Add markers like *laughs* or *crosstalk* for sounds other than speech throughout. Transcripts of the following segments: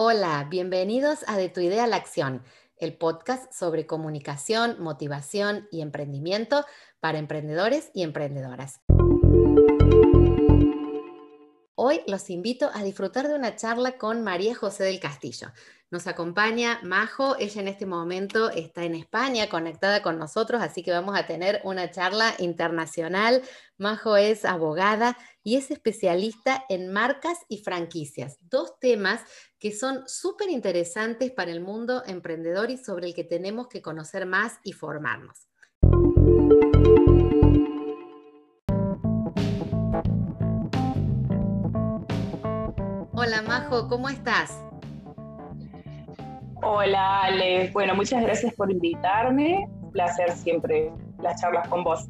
Hola, bienvenidos a De tu idea a la acción, el podcast sobre comunicación, motivación y emprendimiento para emprendedores y emprendedoras. Hoy los invito a disfrutar de una charla con María José del Castillo. Nos acompaña Majo, ella en este momento está en España conectada con nosotros, así que vamos a tener una charla internacional. Majo es abogada y es especialista en marcas y franquicias, dos temas que son súper interesantes para el mundo emprendedor y sobre el que tenemos que conocer más y formarnos. Hola Majo, ¿cómo estás? Hola Ale, bueno, muchas gracias por invitarme. Un placer siempre las charlas con vos.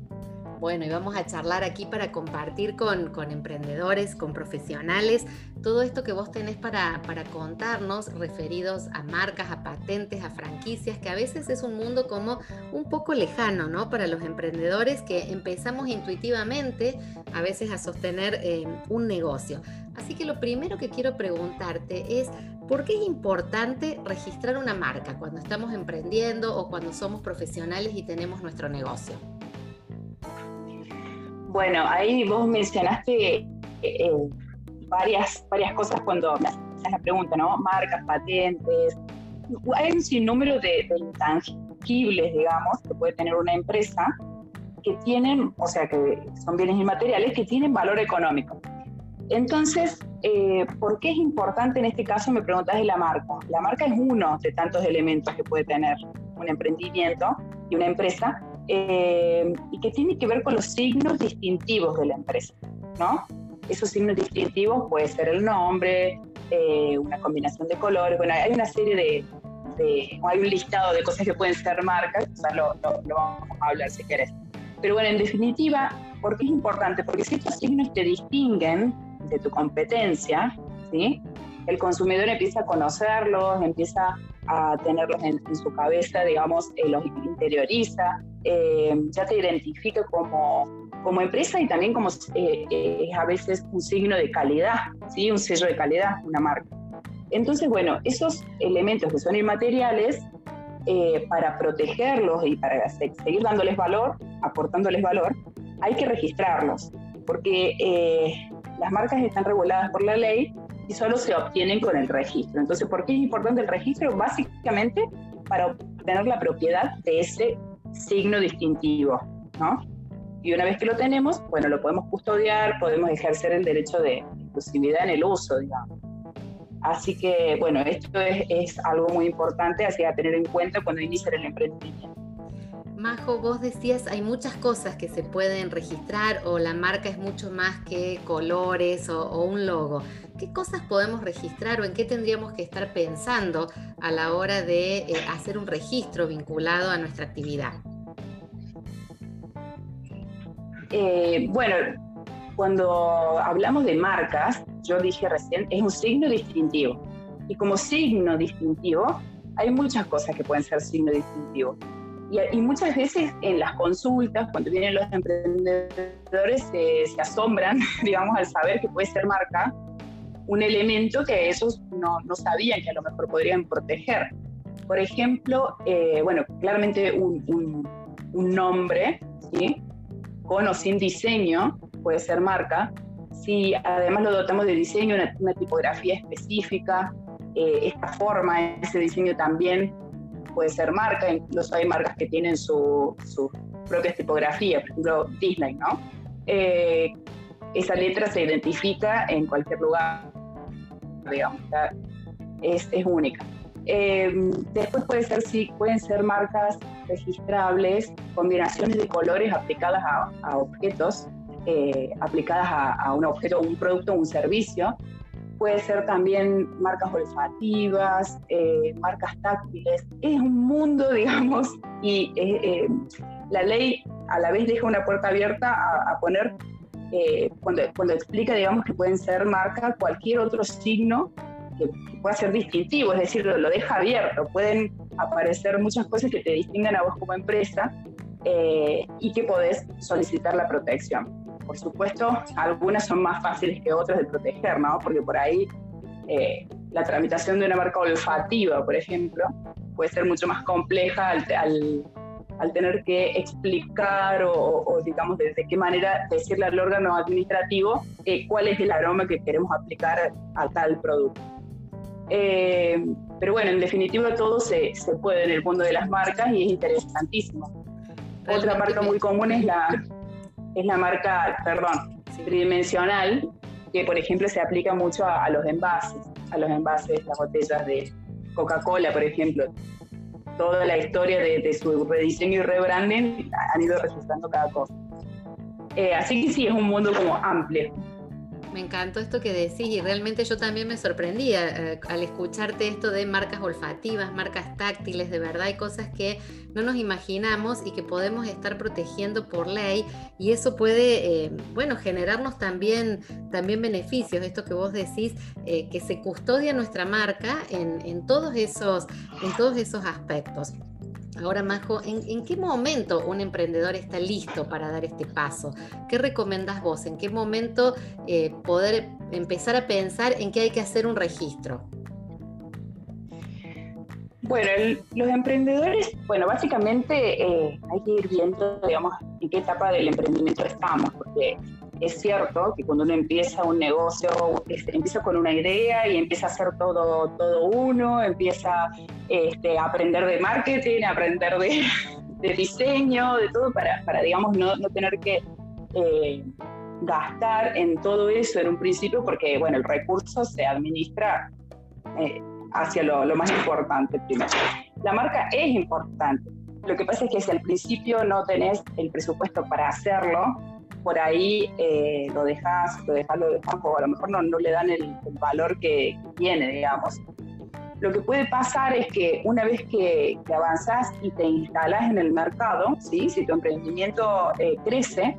Bueno, y vamos a charlar aquí para compartir con, emprendedores, con profesionales, todo esto que vos tenés para, contarnos referidos a marcas, a patentes, a franquicias, que a veces es un mundo como un poco lejano, ¿no? Para los emprendedores que empezamos intuitivamente a veces a sostener eh, un negocio. Así que lo primero que quiero preguntarte es, ¿por qué es importante registrar una marca cuando estamos emprendiendo o cuando somos profesionales y tenemos nuestro negocio? Bueno, ahí vos mencionaste eh, varias, varias cosas cuando me haces la pregunta, ¿no? Marcas, patentes. Hay un sinnúmero de, intangibles, digamos, que puede tener una empresa que tienen, o sea, que son bienes inmateriales que tienen valor económico. Entonces, eh, ¿por qué es importante en este caso? Me preguntas de la marca. La marca es uno de tantos elementos que puede tener un emprendimiento y una empresa, eh, y que tiene que ver con los signos distintivos de la empresa, ¿no? Esos signos distintivos puede ser el nombre, eh, una combinación de colores, bueno, hay una serie de, hay un listado de cosas que pueden ser marcas, o lo, lo, vamos a hablar si querés. Pero bueno, en definitiva, ¿por qué es importante? Porque si estos signos te distinguen de tu competencia, ¿sí? el consumidor empieza a conocerlos, empieza a tenerlos en, su cabeza, digamos, eh, los interioriza, eh, ya te identifica como, como empresa y también como eh, es a veces un signo de calidad, ¿sí? un sello de calidad, una marca. Entonces, bueno, esos elementos que son inmateriales, para protegerlos y para seguir dándoles valor, aportándoles valor, hay que registrarlos, porque las marcas están reguladas por la ley y solo se obtienen con el registro. Entonces, ¿por qué es importante el registro? Básicamente para obtener la propiedad de ese signo distintivo, ¿no? Y una vez que lo tenemos, bueno, lo podemos custodiar, podemos ejercer el derecho de exclusividad en el uso, digamos. Así que, bueno, esto es, algo muy importante, así a tener en cuenta cuando iniciar el emprendimiento. Majo, vos decías, hay muchas cosas que se pueden registrar o la marca es mucho más que colores o, un logo. ¿Qué cosas podemos registrar o en qué tendríamos que estar pensando a la hora de eh, hacer un registro vinculado a nuestra actividad? Eh, bueno, cuando hablamos de marcas, yo dije recién, es un signo distintivo. Y como signo distintivo, hay muchas cosas que pueden ser signo distintivo. Y, muchas veces en las consultas, cuando vienen los emprendedores, se, asombran, *laughs* digamos, al saber que puede ser marca un elemento que ellos no, no sabían que a lo mejor podrían proteger. Por ejemplo, eh, bueno, claramente un, un, nombre, ¿sí? con o sin diseño, puede ser marca. Si además lo dotamos de diseño, una, tipografía específica, eh, esta forma, ese diseño también puede ser marca, incluso hay marcas que tienen su, su propia tipografía, por ejemplo Disney, ¿no? Eh, esa letra se identifica en cualquier lugar, digamos, es, es, única. Eh, después puede ser, sí, pueden ser marcas registrables, combinaciones de colores aplicadas a, objetos, eh, aplicadas a, a, un objeto, un producto, un servicio, puede ser también marcas olfativas, eh, marcas táctiles. Es un mundo, *laughs* digamos, y eh, eh, la ley a la vez deja una puerta abierta a, poner, cuando, cuando explica, digamos, que pueden ser marcas cualquier otro signo que pueda ser distintivo, es decir, lo, deja abierto. Pueden aparecer muchas cosas que te distinguen a vos como empresa y que podés solicitar la protección. Por supuesto, algunas son más fáciles que otras de proteger, ¿no? Porque por ahí, eh, la tramitación de una marca olfativa, por ejemplo, puede ser mucho más compleja al, al, tener que explicar o, digamos, de, qué manera decirle al órgano administrativo eh, cuál es el aroma que queremos aplicar a tal producto. Eh, pero bueno, en definitiva todo se, se, puede en el mundo de las marcas y es interesantísimo. Otra marca muy común es la, es la marca, perdón, tridimensional, que por ejemplo se aplica mucho a, los envases, a los envases, las botellas de Coca-Cola, por ejemplo. Toda la historia de, su rediseño y rebranding han ido registrando cada cosa. Eh, así que sí, es un mundo como amplio. Me encantó esto que decís y realmente yo también me sorprendía eh, al escucharte esto de marcas olfativas, marcas táctiles, de verdad hay cosas que no nos imaginamos y que podemos estar protegiendo por ley y eso puede, eh, bueno, generarnos también, también beneficios, esto que vos decís, eh, que se custodia nuestra marca en, todos esos, en todos esos aspectos. Ahora, Majo, ¿en, qué momento un emprendedor está listo para dar este paso? ¿Qué recomendás vos? ¿En qué momento eh, poder empezar a pensar en que hay que hacer un registro? Bueno, los emprendedores, bueno, básicamente eh, hay que ir viendo, digamos, en qué etapa del emprendimiento estamos, porque es cierto que cuando uno empieza un negocio, empieza con una idea y empieza a hacer todo, todo uno, empieza este, a aprender de marketing, a aprender *laughs* de, diseño, de todo, para, para digamos, no, no tener que eh, gastar en todo eso en un principio, porque, bueno, el recurso se administra eh, hacia lo, lo más importante primero. La marca es importante. Lo que pasa es que si al principio no tenés el presupuesto para hacerlo, por ahí eh, lo dejas, lo dejas, lo dejas, o a lo mejor no, no le dan el, valor que, tiene, digamos. Lo que puede pasar es que una vez que, que avanzás y te instalas en el mercado, ¿sí? si tu emprendimiento eh, crece,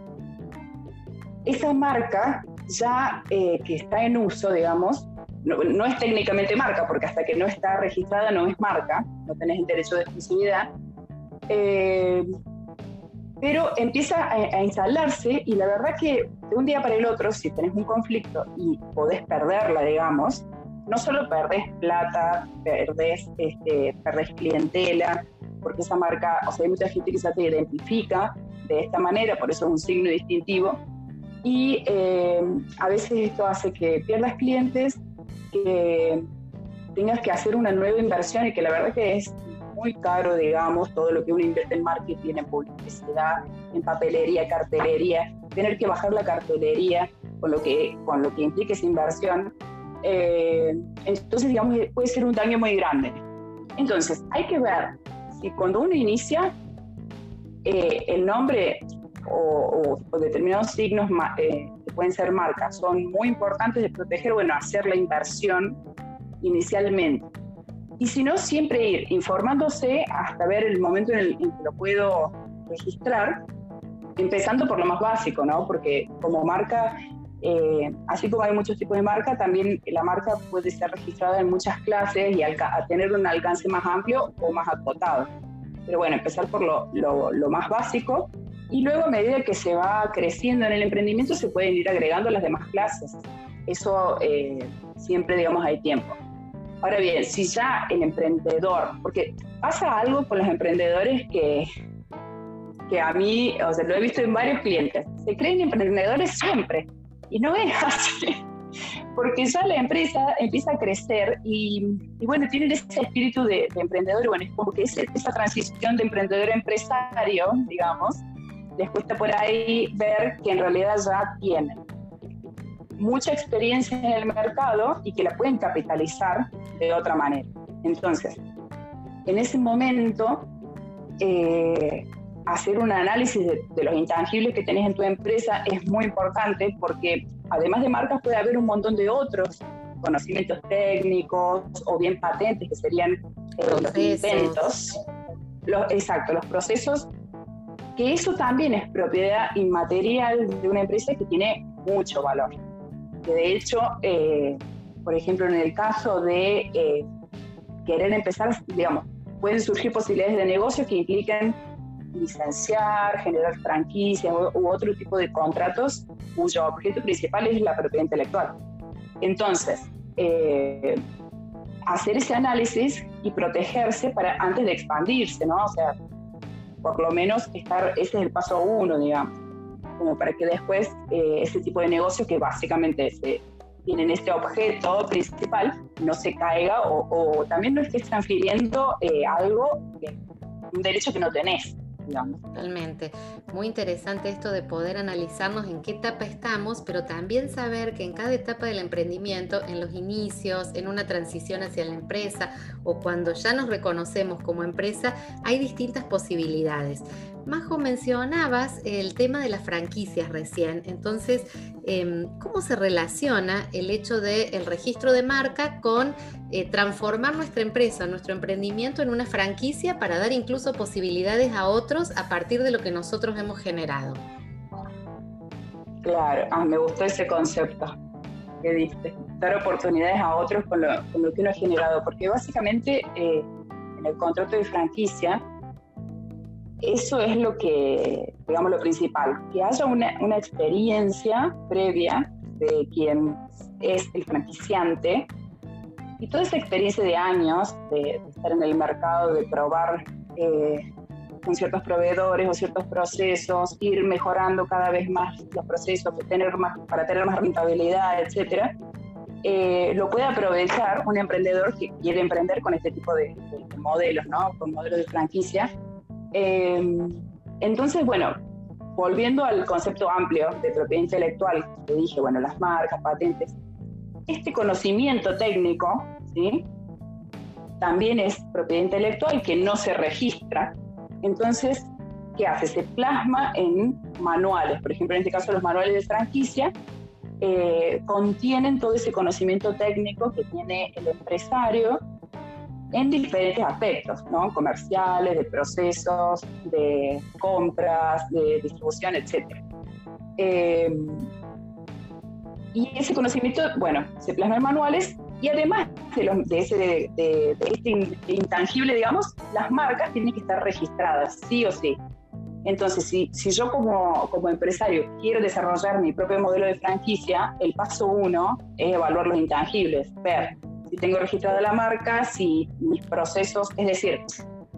esa marca ya eh, que está en uso, digamos, no, es técnicamente marca, porque hasta que no está registrada no es marca, no tenés derecho de exclusividad, eh, pero empieza a, instalarse y la verdad que de un día para el otro, si tenés un conflicto y podés perderla, digamos, no solo perdés plata, perdés, este, clientela, porque esa marca, o sea, hay mucha gente que se te identifica de esta manera, por eso es un signo distintivo, y eh, a veces esto hace que pierdas clientes, que tengas que hacer una nueva inversión y que la verdad que es muy caro, digamos, todo lo que uno invierte en marketing, en publicidad, en papelería, cartelería, tener que bajar la cartelería con lo que, con lo que implica esa inversión. Eh, entonces, digamos, puede ser un daño muy grande. Entonces, hay que ver si cuando uno inicia, eh, el nombre o, determinados signos eh, que pueden ser marcas son muy importantes de proteger, bueno, hacer la inversión inicialmente. Y si no, siempre ir informándose hasta ver el momento en el que lo puedo registrar, empezando por lo más básico, ¿no? Porque como marca, eh, así como hay muchos tipos de marca, también la marca puede ser registrada en muchas clases y a tener un alcance más amplio o más acotado. Pero bueno, empezar por lo, lo, más básico y luego a medida que se va creciendo en el emprendimiento se pueden ir agregando las demás clases. Eso eh, siempre, digamos, hay tiempo. Ahora bien, si ya el emprendedor, porque pasa algo con los emprendedores que, que a mí, o sea, lo he visto en varios clientes, se creen emprendedores siempre y no es así, *laughs* porque ya la empresa empieza a crecer y, bueno, tienen ese espíritu de, emprendedor, y bueno, es como que esa transición de emprendedor a empresario, digamos, les cuesta por ahí ver que en realidad ya tienen mucha experiencia en el mercado y que la pueden capitalizar de otra manera. Entonces, en ese momento, eh, hacer un análisis de, los intangibles que tenés en tu empresa es muy importante porque además de marcas puede haber un montón de otros conocimientos técnicos o bien patentes que serían eh, los intentos. Los, exacto, los procesos, que eso también es propiedad inmaterial de una empresa que tiene mucho valor de hecho, eh, por ejemplo, en el caso de eh, querer empezar, digamos, pueden surgir posibilidades de negocio que impliquen licenciar, generar franquicias u, otro tipo de contratos cuyo objeto principal es la propiedad intelectual. Entonces, eh, hacer ese análisis y protegerse para antes de expandirse, ¿no? O sea, por lo menos estar, ese es el paso uno, digamos, como para que después eh, ese tipo de negocio que básicamente se, tienen este objeto principal no se caiga o, también no estés transfiriendo eh, algo, un derecho que no tenés. Totalmente. Muy interesante esto de poder analizarnos en qué etapa estamos, pero también saber que en cada etapa del emprendimiento, en los inicios, en una transición hacia la empresa o cuando ya nos reconocemos como empresa, hay distintas posibilidades. Majo, mencionabas el tema de las franquicias recién, entonces, em, ¿cómo se relaciona el hecho del registro de marca con eh, transformar nuestra empresa, nuestro emprendimiento en una franquicia para dar incluso posibilidades a otros a partir de lo que nosotros hemos generado? Claro, ah, me gustó ese concepto que diste, dar oportunidades a otros con lo, que uno ha generado, porque básicamente eh, en el contrato de franquicia, eso es lo que, digamos, lo principal, que haya una, una experiencia previa de quien es el franquiciante y toda esa experiencia de años de, estar en el mercado, de probar eh, con ciertos proveedores o ciertos procesos, ir mejorando cada vez más los procesos tener más, para tener más rentabilidad, etcétera, eh, lo puede aprovechar un emprendedor que quiere emprender con este tipo de, modelos, ¿no? Con modelos de franquicia. Eh, entonces, bueno, volviendo al concepto amplio de propiedad intelectual, que dije, bueno, las marcas, patentes, este conocimiento técnico, ¿sí? También es propiedad intelectual que no se registra. Entonces, ¿qué hace? Se plasma en manuales. Por ejemplo, en este caso, los manuales de franquicia eh, contienen todo ese conocimiento técnico que tiene el empresario en diferentes aspectos, ¿no? comerciales, de procesos, de compras, de distribución, etc. Y ese conocimiento, bueno, se plasma en manuales y además de, ese, de, este intangible, digamos, las marcas tienen que estar registradas, sí o sí. Entonces, si, si yo como, como, empresario quiero desarrollar mi propio modelo de franquicia, el paso uno es evaluar los intangibles, ver si tengo registrada la marca, si mis procesos, es decir,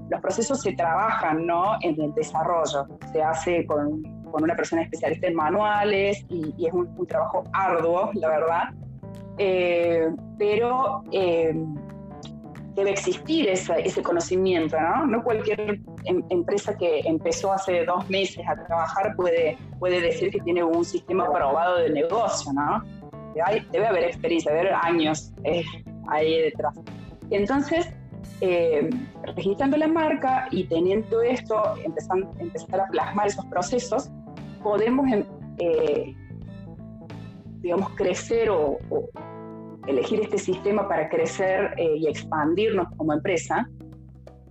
los procesos se trabajan ¿no? en el desarrollo, se hace con con una persona especialista en manuales y, es un, trabajo arduo, la verdad. Eh, pero eh, debe existir ese conocimiento, ¿no? No cualquier em, empresa que empezó hace dos meses a trabajar puede, puede decir que tiene un sistema probado de negocio, ¿no? debe haber experiencia, debe haber años eh, ahí detrás. Entonces, registrando la marca y teniendo esto, empezando, empezar a plasmar esos procesos, podemos, em, eh, digamos, crecer o, elegir este sistema para crecer eh, y expandirnos como empresa,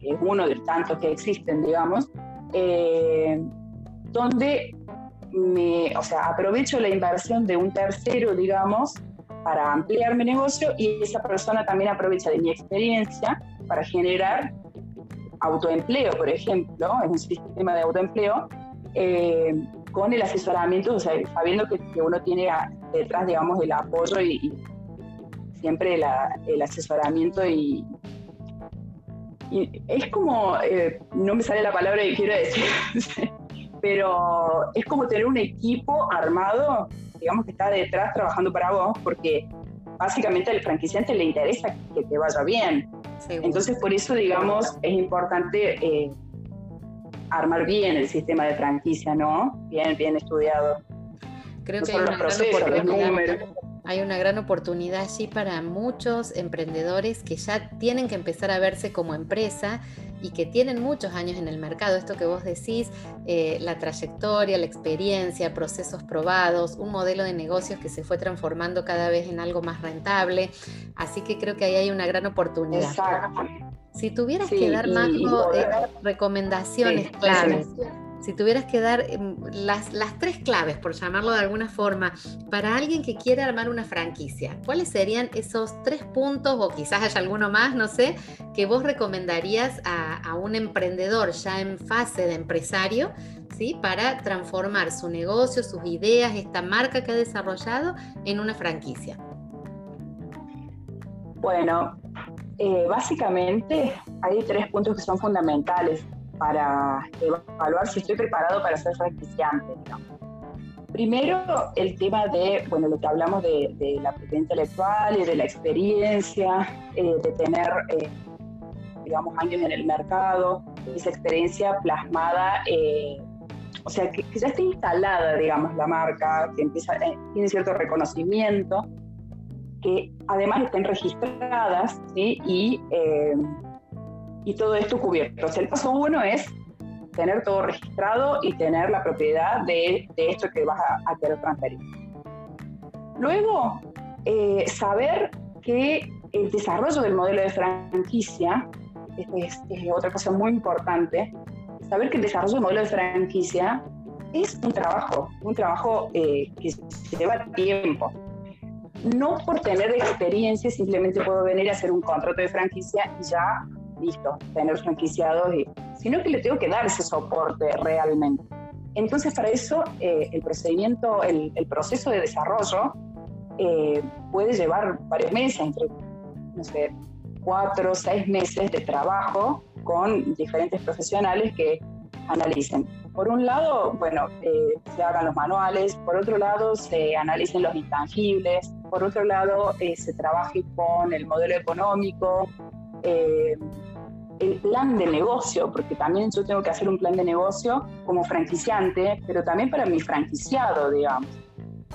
es uno de tantos que existen, digamos, eh, donde me, o sea, aprovecho la inversión de un tercero, digamos, para ampliar mi negocio y esa persona también aprovecha de mi experiencia para generar autoempleo, por ejemplo, es un sistema de autoempleo, eh, con el asesoramiento, sabiendo que, uno tiene detrás, digamos, el apoyo y, siempre el asesoramiento y, es como, eh, no me sale la palabra que quiero decir, *laughs* pero es como tener un equipo armado, digamos, que está detrás trabajando para vos, porque básicamente al franquiciante le interesa que te vaya bien. Entonces, por eso, digamos, es importante eh, armar bien el sistema de franquicia, ¿no? Bien, bien estudiado. Creo que hay una, gran hay una gran oportunidad allí para muchos emprendedores que ya tienen que empezar a verse como empresa y que tienen muchos años en el mercado. Esto que vos decís, eh, la trayectoria, la experiencia, procesos probados, un modelo de negocios que se fue transformando cada vez en algo más rentable. Así que creo que ahí hay una gran oportunidad. Exacto. Si tuvieras que dar, más eh, recomendaciones claves, si tuvieras que dar em, las, tres claves, por llamarlo de alguna forma, para alguien que quiere armar una franquicia, ¿cuáles serían esos tres puntos o quizás haya alguno más, no sé, que vos recomendarías a, a un emprendedor ya en fase de empresario, ¿sí? Para transformar su negocio, sus ideas, esta marca que ha desarrollado en una franquicia. Bueno, Eh, básicamente hay tres puntos que son fundamentales para evaluar si estoy preparado para ser franquiciante. Primero, el tema de, bueno, lo que hablamos de, la propiedad intelectual y de la experiencia, eh, de tener, eh, digamos, años en el mercado, esa experiencia plasmada, o sea, que, ya está instalada, digamos, la marca, que empieza, tiene cierto reconocimiento, que además estén registradas y, eh, y todo esto cubierto. el paso uno es tener todo registrado y tener la propiedad de, de esto que vas a, querer transferir. Luego, eh, saber que el desarrollo del modelo de franquicia, es, es, otra cosa muy importante, saber que el desarrollo del modelo de franquicia es un trabajo, un trabajo eh, que lleva tiempo no por tener experiencia simplemente puedo venir a hacer un contrato de franquicia y ya, listo, tener franquiciados, sino que le tengo que dar ese soporte realmente. Entonces, para eso, eh, el procedimiento, el, proceso de desarrollo eh, puede llevar varios meses, entre, no sé, cuatro o seis meses de trabajo con diferentes profesionales que analicen por un lado, bueno, eh, se hagan los manuales, por otro lado, se analicen los intangibles, por otro lado, eh, se trabaje con el modelo económico, eh, el plan de negocio, porque también yo tengo que hacer un plan de negocio como franquiciante, pero también para mi franquiciado, digamos.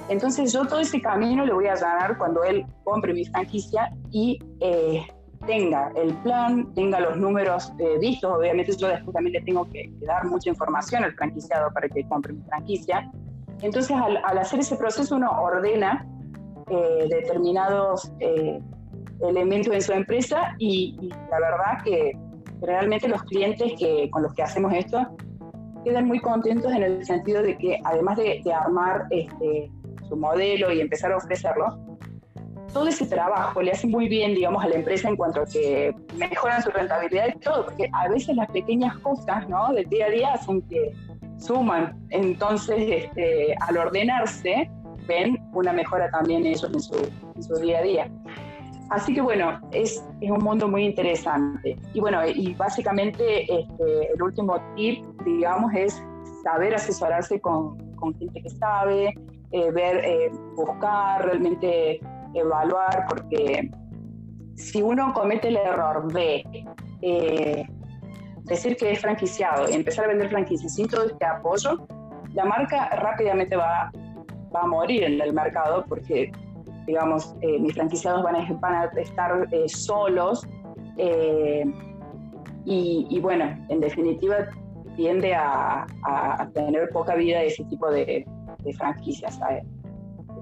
Entonces yo todo ese camino le voy a allanar cuando él compre mi franquicia y tenga el plan, tenga los números eh, vistos, obviamente yo después también le tengo que, dar mucha información al franquiciado para que compre mi franquicia. Entonces al, hacer ese proceso uno ordena eh, determinados eh, elementos en su empresa y, la verdad que realmente los clientes que, con los que hacemos esto quedan muy contentos en el sentido de que además de, armar este, su modelo y empezar a ofrecerlo, todo ese trabajo le hace muy bien, digamos, a la empresa en cuanto a que mejoran su rentabilidad y todo, porque a veces las pequeñas cosas, ¿no? Del día a día hacen que suman. Entonces, este, al ordenarse, ven una mejora también en en su día a día. Así que bueno, es, es, un mundo muy interesante. Y bueno, y básicamente este, el último tip, digamos, es saber asesorarse con, con gente que sabe, eh, ver, eh, buscar realmente evaluar, porque si uno comete el error de eh, decir que es franquiciado y empezar a vender franquicias sin todo este apoyo, la marca rápidamente va, va a morir en el mercado porque, digamos, eh, mis franquiciados van a, van a estar eh, solos y, bueno, en definitiva tiende a, a, tener poca vida ese tipo de, de franquicias. ¿sabes?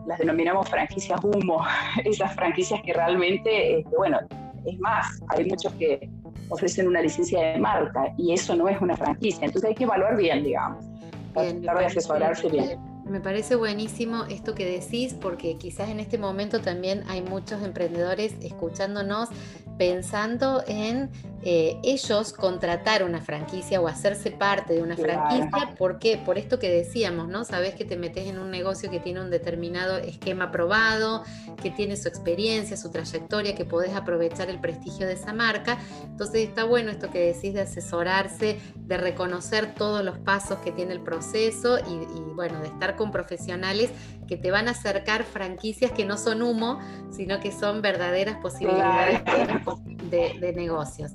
las denominamos franquicias humo, *laughs* esas franquicias que realmente, este, bueno, es más, hay muchos que ofrecen una licencia de marca y eso no es una franquicia, entonces hay que evaluar bien, digamos, bien, tratar de asesorarse bien. Me parece buenísimo esto que decís porque quizás en este momento también hay muchos emprendedores escuchándonos pensando en eh, ellos contratar una franquicia o hacerse parte de una franquicia, porque por esto que decíamos, ¿no? Sabes que te metes en un negocio que tiene un determinado esquema probado, que tiene su experiencia, su trayectoria, que podés aprovechar el prestigio de esa marca. Entonces está bueno esto que decís de asesorarse, de reconocer todos los pasos que tiene el proceso y, y bueno, de estar con profesionales que te van a acercar franquicias que no son humo, sino que son verdaderas posibilidades de, negocios.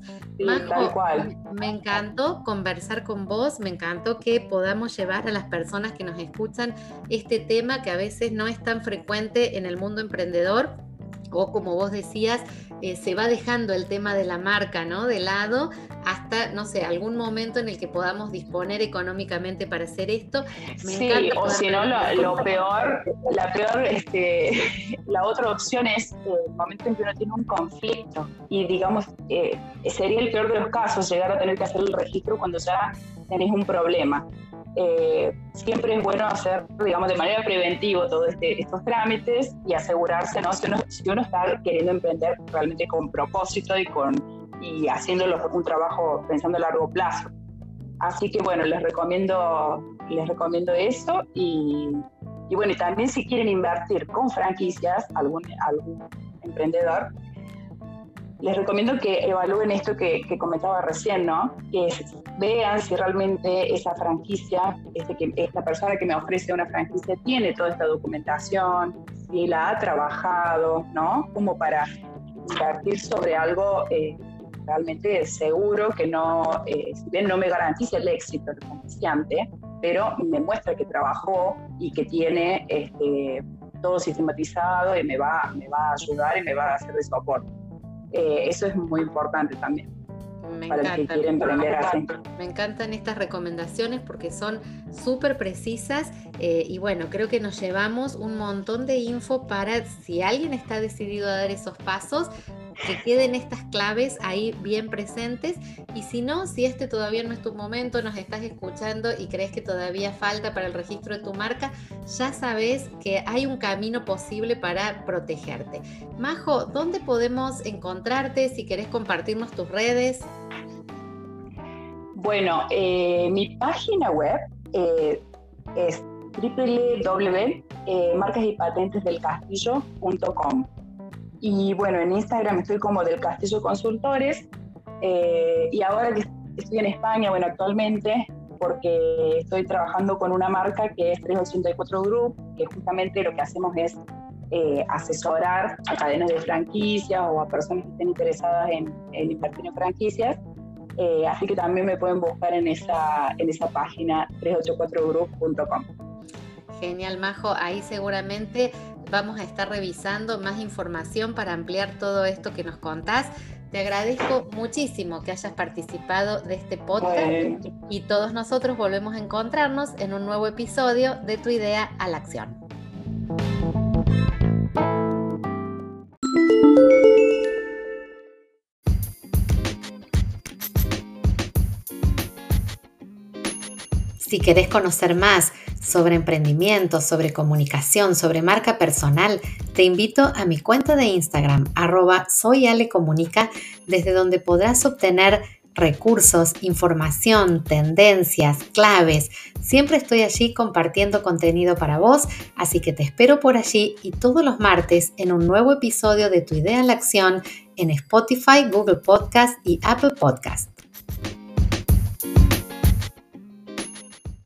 me encantó conversar con vos, me encantó que podamos llevar a las personas que nos escuchan este tema que a veces no es tan frecuente en el mundo emprendedor o como vos decías, eh, se va dejando el tema de la marca, ¿no? De lado hasta, no sé, algún momento en el que podamos disponer económicamente para hacer esto. sí, o si no, lo, peor, la peor, este, *laughs* la otra opción es el momento en que uno tiene un conflicto y digamos, eh, sería el peor de los casos llegar a tener que hacer el registro cuando ya tenés un problema. Eh, siempre es bueno hacer, digamos, de manera preventiva todos este, estos trámites y asegurarse, ¿no? Si uno, si uno, está queriendo emprender realmente con propósito y, con, y haciéndolo un trabajo pensando a largo plazo. Así que bueno, les recomiendo, les recomiendo eso y, y bueno, y también si quieren invertir con franquicias, algún, algún emprendedor, les recomiendo que evalúen esto que, comentaba recién, ¿no? Que vean si realmente esa franquicia, este que, esta persona que me ofrece una franquicia tiene toda esta documentación, si la ha trabajado, ¿no? Como para invertir sobre algo eh, realmente seguro, que no, eh, si bien no me garantiza el éxito del comerciante, pero me muestra que trabajó y que tiene este, todo sistematizado y me va, me va a ayudar y me va a hacer de soporte. Eh, eso es muy importante también. Me encanta. Me encantan estas recomendaciones porque son súper precisas eh, y bueno, creo que nos llevamos un montón de info para si alguien está decidido a dar esos pasos, que queden estas claves ahí bien presentes y si no, si este todavía no es tu momento, nos estás escuchando y crees que todavía falta para el registro de tu marca, ya sabes que hay un camino posible para protegerte. Majo, ¿dónde podemos encontrarte si querés compartirnos tus redes? Bueno, eh, mi página web eh, es www.marcasypatentesdelcastillo.com y bueno, en Instagram estoy como del Castillo Consultores. Eh, y ahora que estoy en España, bueno, actualmente, porque estoy trabajando con una marca que es 384 Group, que justamente lo que hacemos es eh, asesorar a cadenas de franquicias o a personas que estén interesadas en, invertir en franquicias. Eh, así que también me pueden buscar en esa, en esa página 384group.com. Genial, Majo. Ahí seguramente vamos a estar revisando más información para ampliar todo esto que nos contás. Te agradezco muchísimo que hayas participado de este podcast y todos nosotros volvemos a encontrarnos en un nuevo episodio de Tu idea a la acción. Si querés conocer más sobre emprendimiento, sobre comunicación, sobre marca personal, te invito a mi cuenta de Instagram, arroba soyalecomunica, desde donde podrás obtener recursos, información, tendencias, claves. Siempre estoy allí compartiendo contenido para vos, así que te espero por allí y todos los martes en un nuevo episodio de Tu idea en la acción en Spotify, Google Podcast y Apple Podcast.